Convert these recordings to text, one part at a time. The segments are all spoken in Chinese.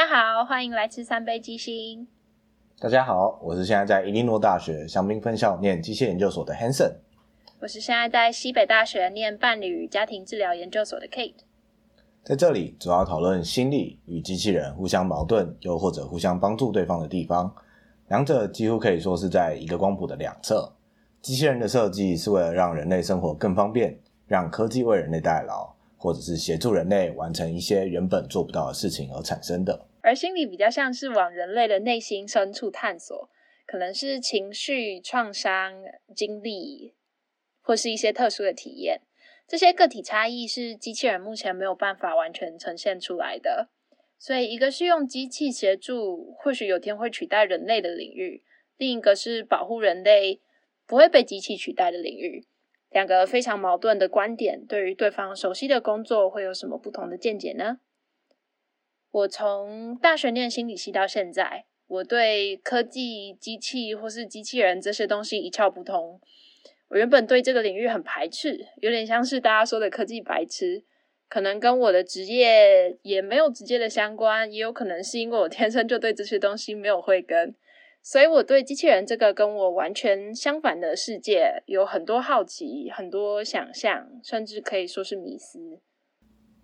好，欢迎来吃三杯鸡心。大家好，我是现在在伊利诺大学香槟分校念机械研究所的 Hanson。我是现在在西北大学念伴侣与家庭治疗研究所的 Kate。在这里主要讨论心理与机器人互相矛盾，又或者互相帮助对方的地方。两者几乎可以说是在一个光谱的两侧。机器人的设计是为了让人类生活更方便，让科技为人类代劳。或者是协助人类完成一些原本做不到的事情而产生的，而心理比较像是往人类的内心深处探索，可能是情绪、创伤经历，或是一些特殊的体验。这些个体差异是机器人目前没有办法完全呈现出来的。所以，一个是用机器协助，或许有天会取代人类的领域；另一个是保护人类不会被机器取代的领域。两个非常矛盾的观点，对于对方熟悉的工作会有什么不同的见解呢？我从大学念心理系到现在，我对科技、机器或是机器人这些东西一窍不通。我原本对这个领域很排斥，有点像是大家说的科技白痴，可能跟我的职业也没有直接的相关，也有可能是因为我天生就对这些东西没有慧根。所以我对机器人这个跟我完全相反的世界有很多好奇、很多想象，甚至可以说是迷思。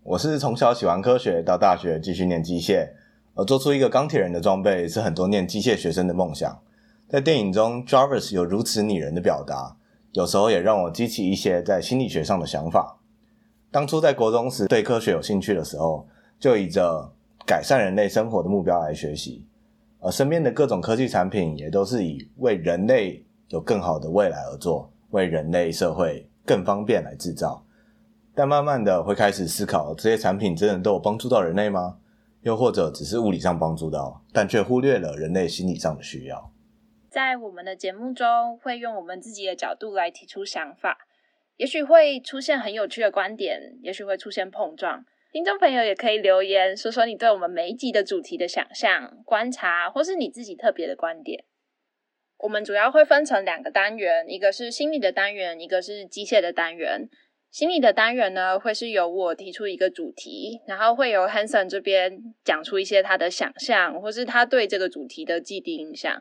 我是从小喜欢科学，到大学继续念机械，而做出一个钢铁人的装备是很多念机械学生的梦想。在电影中，Jarvis 有如此拟人的表达，有时候也让我激起一些在心理学上的想法。当初在国中时对科学有兴趣的时候，就以着改善人类生活的目标来学习。而身边的各种科技产品也都是以为人类有更好的未来而做，为人类社会更方便来制造。但慢慢的会开始思考，这些产品真的都有帮助到人类吗？又或者只是物理上帮助到，但却忽略了人类心理上的需要？在我们的节目中，会用我们自己的角度来提出想法，也许会出现很有趣的观点，也许会出现碰撞。听众朋友也可以留言说说你对我们每一集的主题的想象、观察，或是你自己特别的观点。我们主要会分成两个单元，一个是心理的单元，一个是机械的单元。心理的单元呢，会是由我提出一个主题，然后会由 Hanson 这边讲出一些他的想象，或是他对这个主题的既定印象。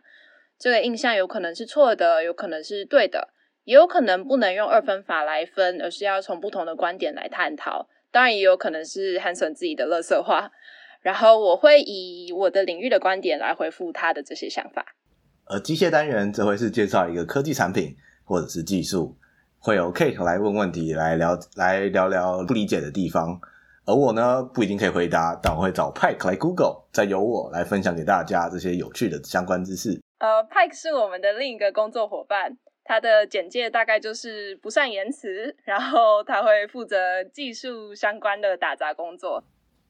这个印象有可能是错的，有可能是对的，也有可能不能用二分法来分，而是要从不同的观点来探讨。当然也有可能是 Hanson 自己的乐色话，然后我会以我的领域的观点来回复他的这些想法。而机械单元则会是介绍一个科技产品或者是技术，会有 Kate 来问问题，来聊来聊聊不理解的地方。而我呢，不一定可以回答，但我会找 Pike 来 Google，再由我来分享给大家这些有趣的相关知识。呃，Pike 是我们的另一个工作伙伴。他的简介大概就是不善言辞，然后他会负责技术相关的打杂工作。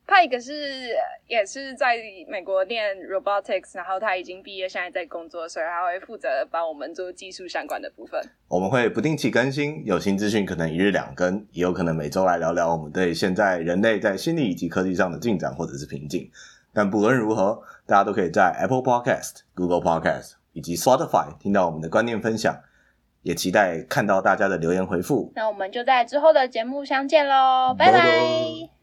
Pike 是也是在美国念 robotics，然后他已经毕业，现在在工作，所以他会负责帮我们做技术相关的部分。我们会不定期更新，有新资讯可能一日两更，也有可能每周来聊聊我们对现在人类在心理以及科技上的进展或者是瓶颈。但不论如何，大家都可以在 Apple Podcast、Google Podcast 以及 Spotify 听到我们的观念分享。也期待看到大家的留言回复。那我们就在之后的节目相见喽，拜拜。